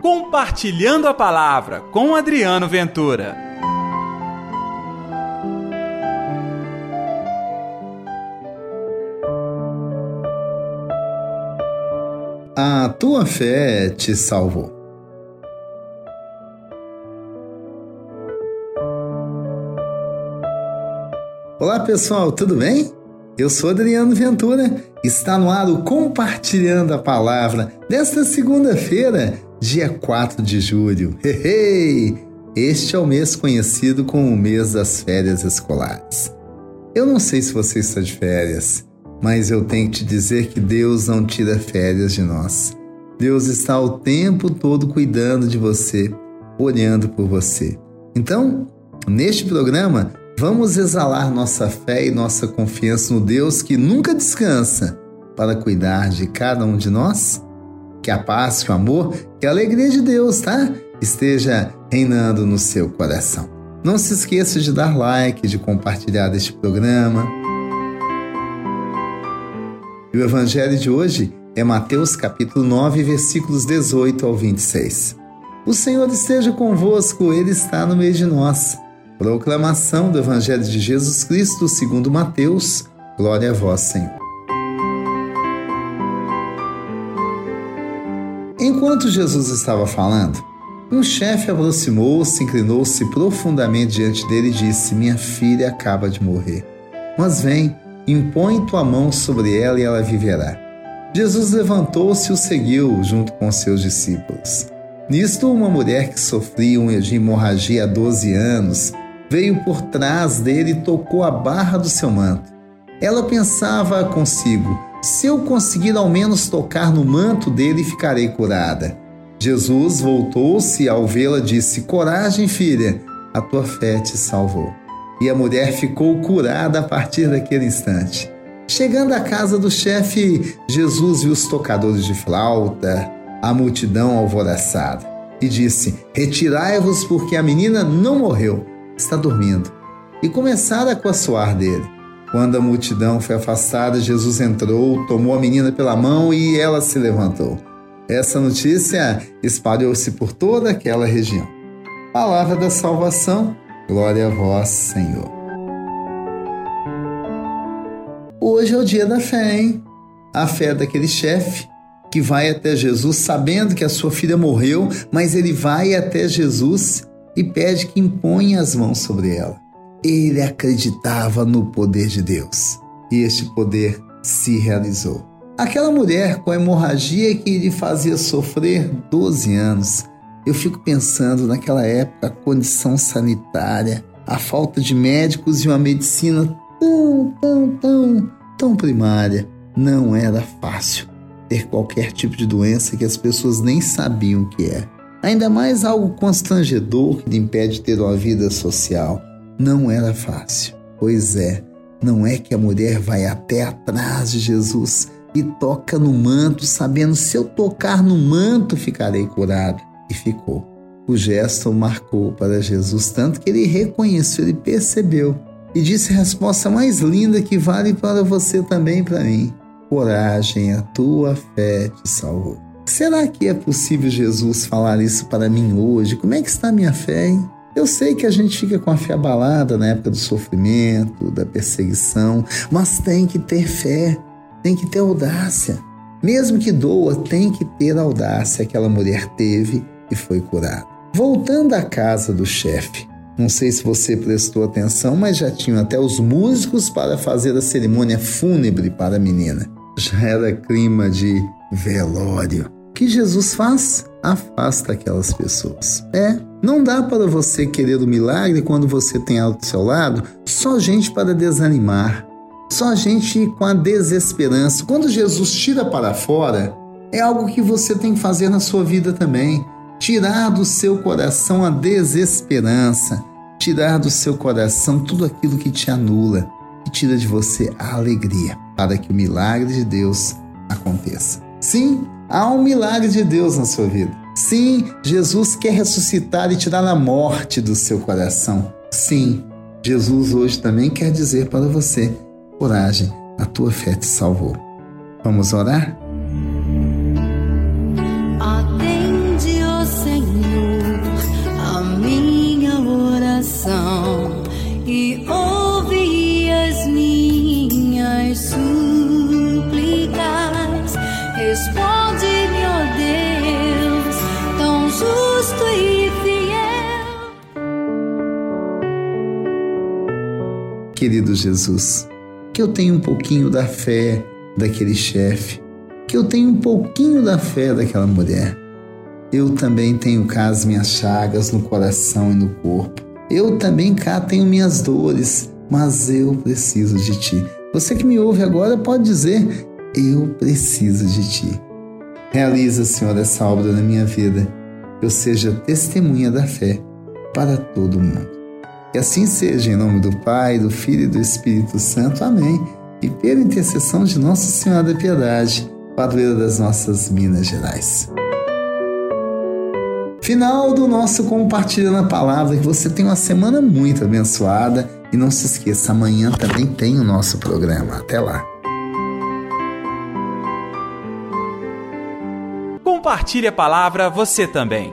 Compartilhando a Palavra com Adriano Ventura. A tua fé te salvou. Olá pessoal, tudo bem? Eu sou Adriano Ventura. Está no ar o Compartilhando a Palavra desta segunda-feira, dia 4 de julho. Hey, Este é o mês conhecido como o mês das férias escolares. Eu não sei se você está de férias, mas eu tenho que te dizer que Deus não tira férias de nós. Deus está o tempo todo cuidando de você, olhando por você. Então, neste programa, Vamos exalar nossa fé e nossa confiança no Deus que nunca descansa para cuidar de cada um de nós? Que a paz, que o amor, que a alegria de Deus, tá? Esteja reinando no seu coração. Não se esqueça de dar like, de compartilhar este programa. E o evangelho de hoje é Mateus capítulo 9, versículos 18 ao 26. O Senhor esteja convosco, ele está no meio de nós. Proclamação do Evangelho de Jesus Cristo segundo Mateus. Glória a vós, Senhor. Enquanto Jesus estava falando, um chefe aproximou-se, inclinou-se profundamente diante dele e disse: Minha filha acaba de morrer. Mas vem, impõe tua mão sobre ela e ela viverá. Jesus levantou-se e o seguiu junto com seus discípulos. Nisto, uma mulher que sofria de hemorragia há 12 anos veio por trás dele e tocou a barra do seu manto. Ela pensava consigo: se eu conseguir ao menos tocar no manto dele, ficarei curada. Jesus voltou-se ao vê-la, disse: Coragem, filha, a tua fé te salvou. E a mulher ficou curada a partir daquele instante. Chegando à casa do chefe, Jesus viu os tocadores de flauta, a multidão alvoroçada, e disse: Retirai-vos, porque a menina não morreu, está dormindo. E começaram a coçoar dele. Quando a multidão foi afastada, Jesus entrou, tomou a menina pela mão e ela se levantou. Essa notícia espalhou-se por toda aquela região. Palavra da salvação, glória a vós, Senhor. Hoje é o dia da fé, hein? A fé daquele chefe que vai até Jesus sabendo que a sua filha morreu, mas ele vai até Jesus e pede que imponha as mãos sobre ela. Ele acreditava no poder de Deus e este poder se realizou. Aquela mulher com a hemorragia que lhe fazia sofrer 12 anos, eu fico pensando naquela época a condição sanitária, a falta de médicos e uma medicina tão, tão, tão, tão primária. Não era fácil ter qualquer tipo de doença que as pessoas nem sabiam o que é. Ainda mais algo constrangedor que lhe impede de ter uma vida social. Não era fácil. Pois é, não é que a mulher vai até atrás de Jesus e toca no manto, sabendo se eu tocar no manto ficarei curado. E ficou. O gesto marcou para Jesus tanto que ele reconheceu, ele percebeu e disse a resposta mais linda que vale para você também para mim. Coragem, a tua fé te salvou. Será que é possível Jesus falar isso para mim hoje? Como é que está a minha fé, hein? Eu sei que a gente fica com a fé abalada na época do sofrimento, da perseguição, mas tem que ter fé, tem que ter audácia. Mesmo que doa, tem que ter audácia. Aquela mulher teve e foi curada. Voltando à casa do chefe, não sei se você prestou atenção, mas já tinham até os músicos para fazer a cerimônia fúnebre para a menina. Já era clima de velório que Jesus faz? Afasta aquelas pessoas. É, não dá para você querer o milagre quando você tem ao seu lado só gente para desanimar, só gente com a desesperança. Quando Jesus tira para fora, é algo que você tem que fazer na sua vida também. Tirar do seu coração a desesperança, tirar do seu coração tudo aquilo que te anula e tira de você a alegria, para que o milagre de Deus aconteça. Sim, Há um milagre de Deus na sua vida. Sim, Jesus quer ressuscitar e tirar a morte do seu coração. Sim, Jesus hoje também quer dizer para você: coragem, a tua fé te salvou. Vamos orar? Oh querido Jesus, que eu tenha um pouquinho da fé daquele chefe, que eu tenha um pouquinho da fé daquela mulher. Eu também tenho cá as minhas chagas no coração e no corpo. Eu também cá tenho minhas dores, mas eu preciso de ti. Você que me ouve agora pode dizer: Eu preciso de ti. Realiza, Senhor, essa obra na minha vida, eu seja testemunha da fé para todo mundo. Que assim seja, em nome do Pai, do Filho e do Espírito Santo. Amém. E pela intercessão de Nossa Senhora da Piedade, padroeira das nossas Minas Gerais. Final do nosso Compartilhando a Palavra. Que você tenha uma semana muito abençoada. E não se esqueça, amanhã também tem o nosso programa. Até lá. Compartilhe a palavra você também.